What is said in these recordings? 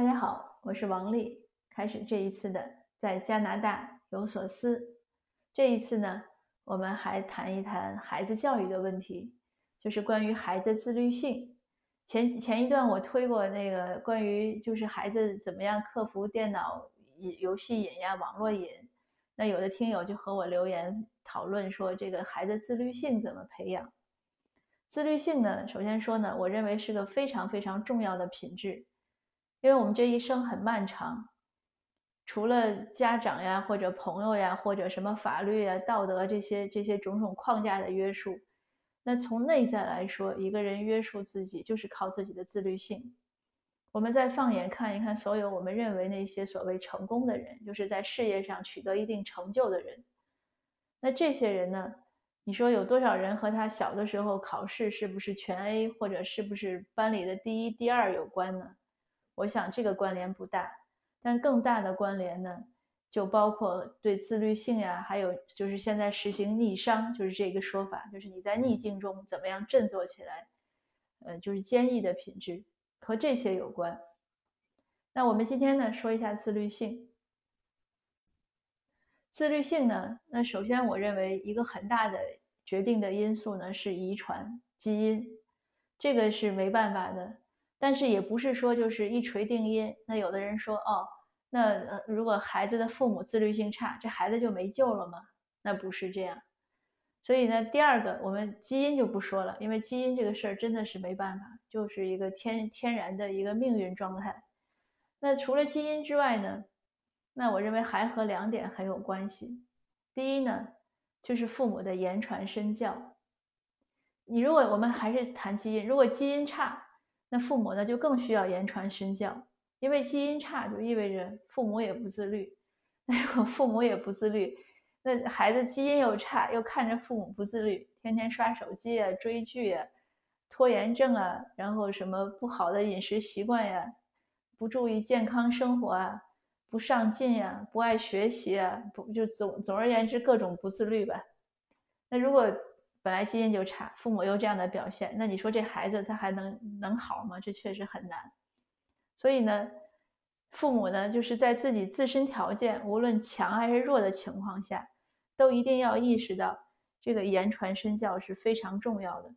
大家好，我是王丽。开始这一次的在加拿大有所思。这一次呢，我们还谈一谈孩子教育的问题，就是关于孩子自律性。前前一段我推过那个关于就是孩子怎么样克服电脑瘾、游戏瘾呀、网络瘾。那有的听友就和我留言讨论说，这个孩子自律性怎么培养？自律性呢，首先说呢，我认为是个非常非常重要的品质。因为我们这一生很漫长，除了家长呀，或者朋友呀，或者什么法律呀、道德这些这些种种框架的约束，那从内在来说，一个人约束自己就是靠自己的自律性。我们再放眼看一看，所有我们认为那些所谓成功的人，就是在事业上取得一定成就的人，那这些人呢？你说有多少人和他小的时候考试是不是全 A，或者是不是班里的第一、第二有关呢？我想这个关联不大，但更大的关联呢，就包括对自律性呀，还有就是现在实行逆商，就是这个说法，就是你在逆境中怎么样振作起来，呃，就是坚毅的品质和这些有关。那我们今天呢，说一下自律性。自律性呢，那首先我认为一个很大的决定的因素呢是遗传基因，这个是没办法的。但是也不是说就是一锤定音。那有的人说，哦，那呃，如果孩子的父母自律性差，这孩子就没救了吗？那不是这样。所以呢，第二个，我们基因就不说了，因为基因这个事儿真的是没办法，就是一个天天然的一个命运状态。那除了基因之外呢，那我认为还和两点很有关系。第一呢，就是父母的言传身教。你如果我们还是谈基因，如果基因差，那父母呢就更需要言传身教，因为基因差就意味着父母也不自律。那如果父母也不自律，那孩子基因又差，又看着父母不自律，天天刷手机啊、追剧啊、拖延症啊，然后什么不好的饮食习惯呀、不注意健康生活啊、不上进呀、不爱学习啊，不就总总而言之各种不自律吧。那如果本来基因就差，父母又这样的表现，那你说这孩子他还能能好吗？这确实很难。所以呢，父母呢就是在自己自身条件无论强还是弱的情况下，都一定要意识到这个言传身教是非常重要的。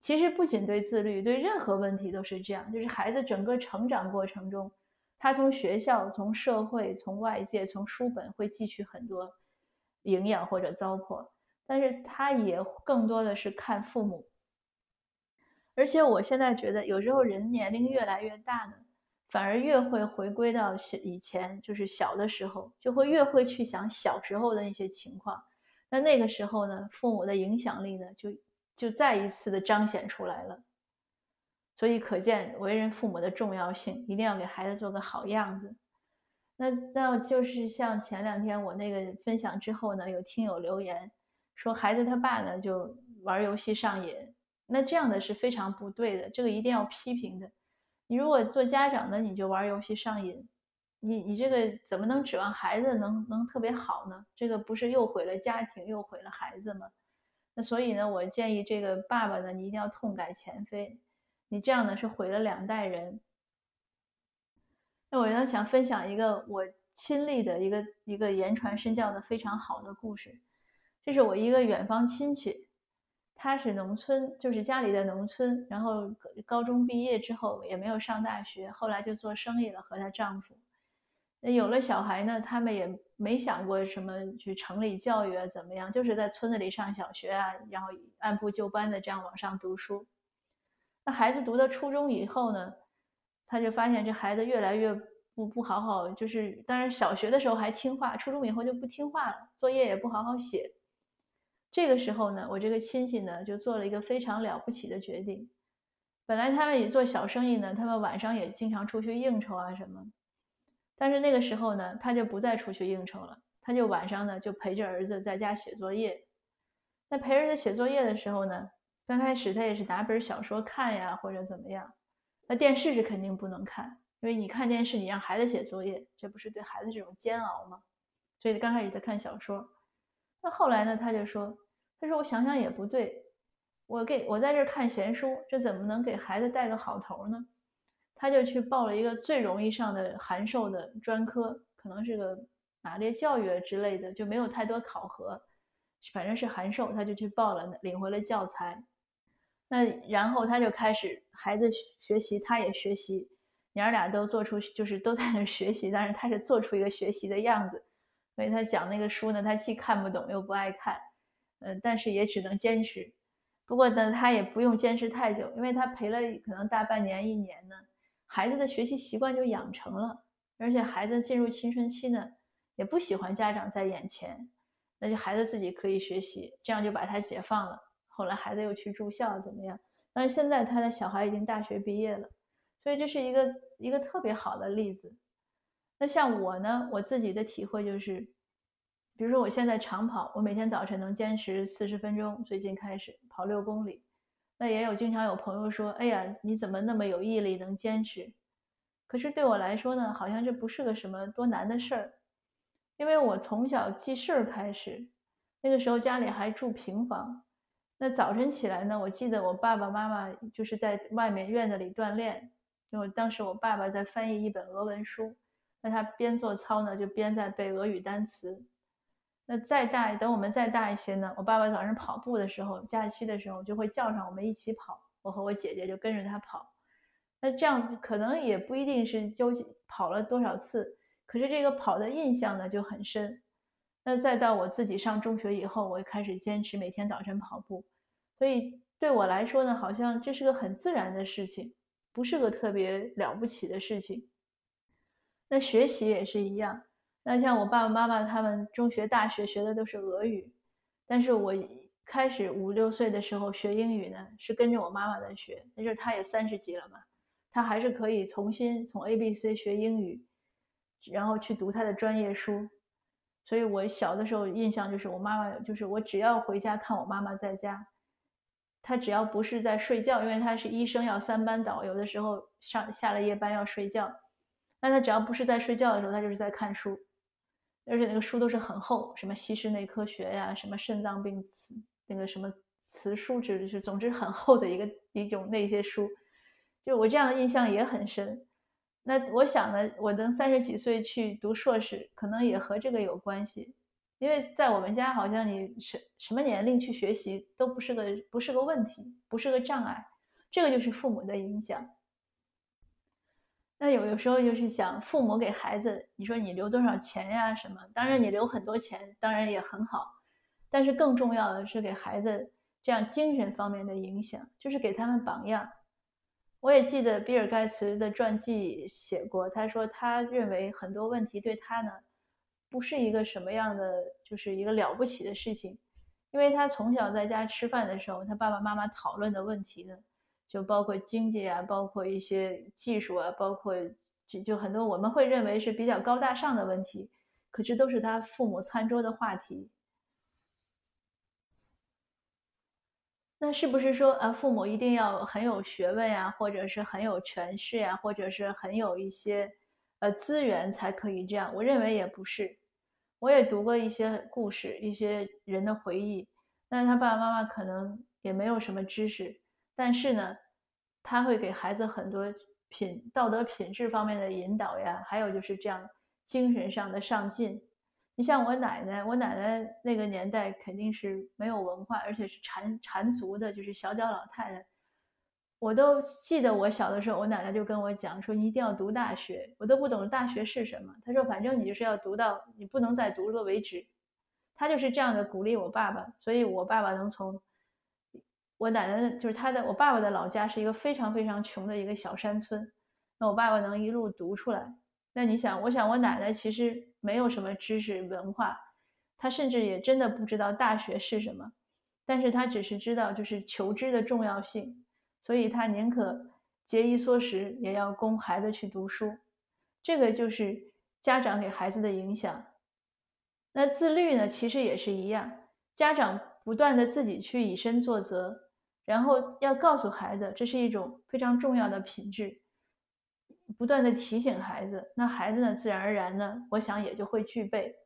其实不仅对自律，对任何问题都是这样。就是孩子整个成长过程中，他从学校、从社会、从外界、从书本会汲取很多营养或者糟粕。但是他也更多的是看父母，而且我现在觉得，有时候人年龄越来越大呢，反而越会回归到以前，就是小的时候，就会越会去想小时候的那些情况。那那个时候呢，父母的影响力呢，就就再一次的彰显出来了。所以可见为人父母的重要性，一定要给孩子做个好样子。那那就是像前两天我那个分享之后呢，有听友留言。说孩子他爸呢就玩游戏上瘾，那这样的是非常不对的，这个一定要批评的。你如果做家长的你就玩游戏上瘾，你你这个怎么能指望孩子能能特别好呢？这个不是又毁了家庭又毁了孩子吗？那所以呢，我建议这个爸爸呢，你一定要痛改前非，你这样呢是毁了两代人。那我呢想分享一个我亲历的一个一个言传身教的非常好的故事。这是我一个远方亲戚，他是农村，就是家里的农村。然后高中毕业之后也没有上大学，后来就做生意了，和她丈夫。那有了小孩呢，他们也没想过什么去城里教育啊，怎么样，就是在村子里上小学啊，然后按部就班的这样往上读书。那孩子读到初中以后呢，他就发现这孩子越来越不不好好，就是当然小学的时候还听话，初中以后就不听话了，作业也不好好写。这个时候呢，我这个亲戚呢就做了一个非常了不起的决定。本来他们也做小生意呢，他们晚上也经常出去应酬啊什么。但是那个时候呢，他就不再出去应酬了，他就晚上呢就陪着儿子在家写作业。那陪儿子写作业的时候呢，刚开始他也是拿本小说看呀，或者怎么样。那电视是肯定不能看，因为你看电视，你让孩子写作业，这不是对孩子这种煎熬吗？所以刚开始他看小说。那后来呢，他就说。他说：“我想想也不对，我给我在这看闲书，这怎么能给孩子带个好头呢？他就去报了一个最容易上的函授的专科，可能是个马列教育之类的，就没有太多考核，反正是函授，他就去报了，领回了教材。那然后他就开始孩子学习，他也学习，娘俩都做出就是都在那学习，但是他是做出一个学习的样子。所以他讲那个书呢，他既看不懂又不爱看，嗯，但是也只能坚持。不过呢，他也不用坚持太久，因为他陪了可能大半年一年呢。孩子的学习习惯就养成了，而且孩子进入青春期呢，也不喜欢家长在眼前，那就孩子自己可以学习，这样就把他解放了。后来孩子又去住校怎么样？但是现在他的小孩已经大学毕业了，所以这是一个一个特别好的例子。那像我呢，我自己的体会就是，比如说我现在长跑，我每天早晨能坚持四十分钟，最近开始跑六公里。那也有经常有朋友说：“哎呀，你怎么那么有毅力，能坚持？”可是对我来说呢，好像这不是个什么多难的事儿，因为我从小记事儿开始，那个时候家里还住平房，那早晨起来呢，我记得我爸爸妈妈就是在外面院子里锻炼，就当时我爸爸在翻译一本俄文书，那他边做操呢，就边在背俄语单词。那再大，等我们再大一些呢？我爸爸早上跑步的时候，假期的时候就会叫上我们一起跑，我和我姐姐就跟着他跑。那这样可能也不一定是究竟跑了多少次，可是这个跑的印象呢就很深。那再到我自己上中学以后，我开始坚持每天早晨跑步，所以对我来说呢，好像这是个很自然的事情，不是个特别了不起的事情。那学习也是一样。那像我爸爸妈妈他们中学、大学学的都是俄语，但是我开始五六岁的时候学英语呢，是跟着我妈妈在学。那就是她也三十几了嘛，她还是可以重新从 A B C 学英语，然后去读她的专业书。所以我小的时候印象就是我妈妈，就是我只要回家看我妈妈在家，她只要不是在睡觉，因为她是医生要三班倒，有的时候上下了夜班要睡觉，那他只要不是在睡觉的时候，他就是在看书。而且那个书都是很厚，什么西式内科学呀，什么肾脏病词，那个什么词书之类，是总之很厚的一个一种那些书，就我这样的印象也很深。那我想呢，我等三十几岁去读硕士，可能也和这个有关系，因为在我们家好像你什什么年龄去学习都不是个不是个问题，不是个障碍，这个就是父母的影响。那有的时候就是想父母给孩子，你说你留多少钱呀？什么？当然你留很多钱，当然也很好，但是更重要的是给孩子这样精神方面的影响，就是给他们榜样。我也记得比尔盖茨的传记写过，他说他认为很多问题对他呢，不是一个什么样的，就是一个了不起的事情，因为他从小在家吃饭的时候，他爸爸妈妈讨论的问题呢。就包括经济啊，包括一些技术啊，包括就就很多我们会认为是比较高大上的问题，可这都是他父母餐桌的话题。那是不是说啊，父母一定要很有学问呀，或者是很有权势呀，或者是很有一些呃资源才可以这样？我认为也不是。我也读过一些故事，一些人的回忆，但是他爸爸妈妈可能也没有什么知识。但是呢，他会给孩子很多品道德品质方面的引导呀，还有就是这样精神上的上进。你像我奶奶，我奶奶那个年代肯定是没有文化，而且是缠缠足的，就是小脚老太太。我都记得我小的时候，我奶奶就跟我讲说：“你一定要读大学。”我都不懂大学是什么。她说：“反正你就是要读到你不能再读了为止。”她就是这样的鼓励我爸爸，所以我爸爸能从。我奶奶就是他的，我爸爸的老家是一个非常非常穷的一个小山村，那我爸爸能一路读出来，那你想，我想我奶奶其实没有什么知识文化，她甚至也真的不知道大学是什么，但是她只是知道就是求知的重要性，所以她宁可节衣缩食也要供孩子去读书，这个就是家长给孩子的影响。那自律呢，其实也是一样，家长不断的自己去以身作则。然后要告诉孩子，这是一种非常重要的品质，不断的提醒孩子，那孩子呢，自然而然呢，我想也就会具备。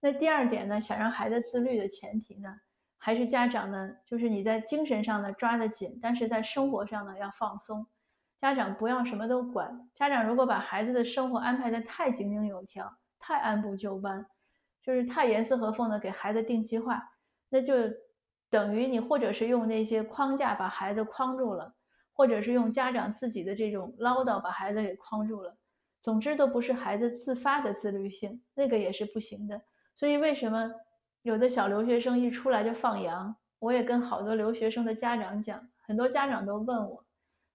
那第二点呢，想让孩子自律的前提呢，还是家长呢？就是你在精神上呢抓得紧，但是在生活上呢要放松。家长不要什么都管。家长如果把孩子的生活安排的太井井有条、太按部就班，就是太严丝合缝的给孩子定计划，那就等于你或者是用那些框架把孩子框住了，或者是用家长自己的这种唠叨把孩子给框住了。总之都不是孩子自发的自律性，那个也是不行的。所以为什么？有的小留学生一出来就放羊，我也跟好多留学生的家长讲，很多家长都问我，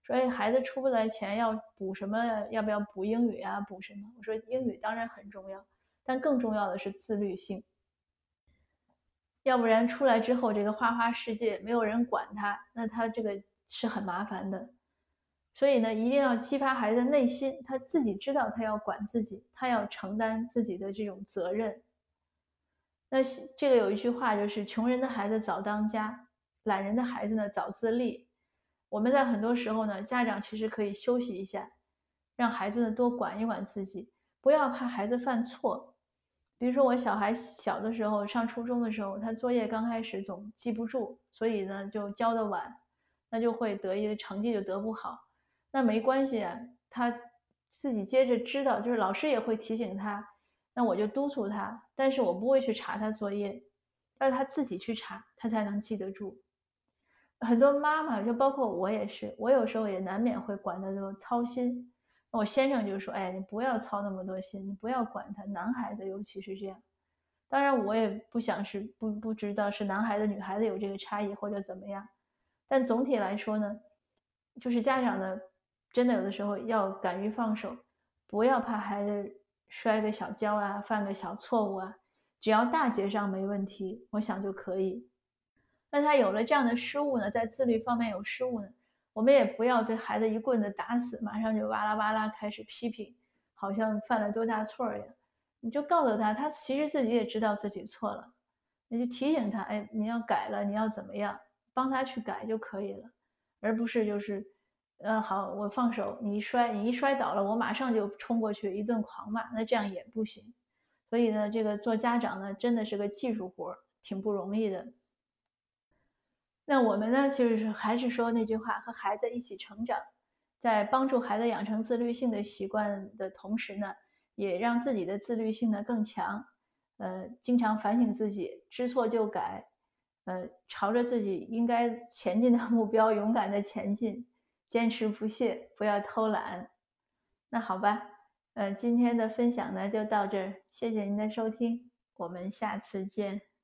说：“哎，孩子出不来钱要补什么？要不要补英语啊？补什么？”我说：“英语当然很重要，但更重要的是自律性。要不然出来之后，这个花花世界没有人管他，那他这个是很麻烦的。所以呢，一定要激发孩子的内心，他自己知道他要管自己，他要承担自己的这种责任。”那这个有一句话，就是穷人的孩子早当家，懒人的孩子呢早自立。我们在很多时候呢，家长其实可以休息一下，让孩子呢多管一管自己，不要怕孩子犯错。比如说我小孩小的时候，上初中的时候，他作业刚开始总记不住，所以呢就交的晚，那就会得一个成绩就得不好。那没关系啊，他自己接着知道，就是老师也会提醒他。那我就督促他，但是我不会去查他作业，要他自己去查，他才能记得住。很多妈妈，就包括我也是，我有时候也难免会管他多操心。我先生就说：“哎，你不要操那么多心，你不要管他。男孩子尤其是这样。当然，我也不想是不不知道是男孩子女孩子有这个差异或者怎么样。但总体来说呢，就是家长呢，真的有的时候要敢于放手，不要怕孩子。”摔个小跤啊，犯个小错误啊，只要大节上没问题，我想就可以。那他有了这样的失误呢，在自律方面有失误呢，我们也不要对孩子一棍子打死，马上就哇啦哇啦开始批评，好像犯了多大错一样。你就告诉他，他其实自己也知道自己错了，你就提醒他，哎，你要改了，你要怎么样，帮他去改就可以了，而不是就是。呃，好，我放手。你一摔，你一摔倒了，我马上就冲过去一顿狂骂，那这样也不行。所以呢，这个做家长呢，真的是个技术活，挺不容易的。那我们呢，其实是还是说那句话，和孩子一起成长，在帮助孩子养成自律性的习惯的同时呢，也让自己的自律性呢更强。呃，经常反省自己，知错就改，呃，朝着自己应该前进的 目标勇敢的前进。坚持不懈，不要偷懒。那好吧，呃，今天的分享呢就到这儿，谢谢您的收听，我们下次见。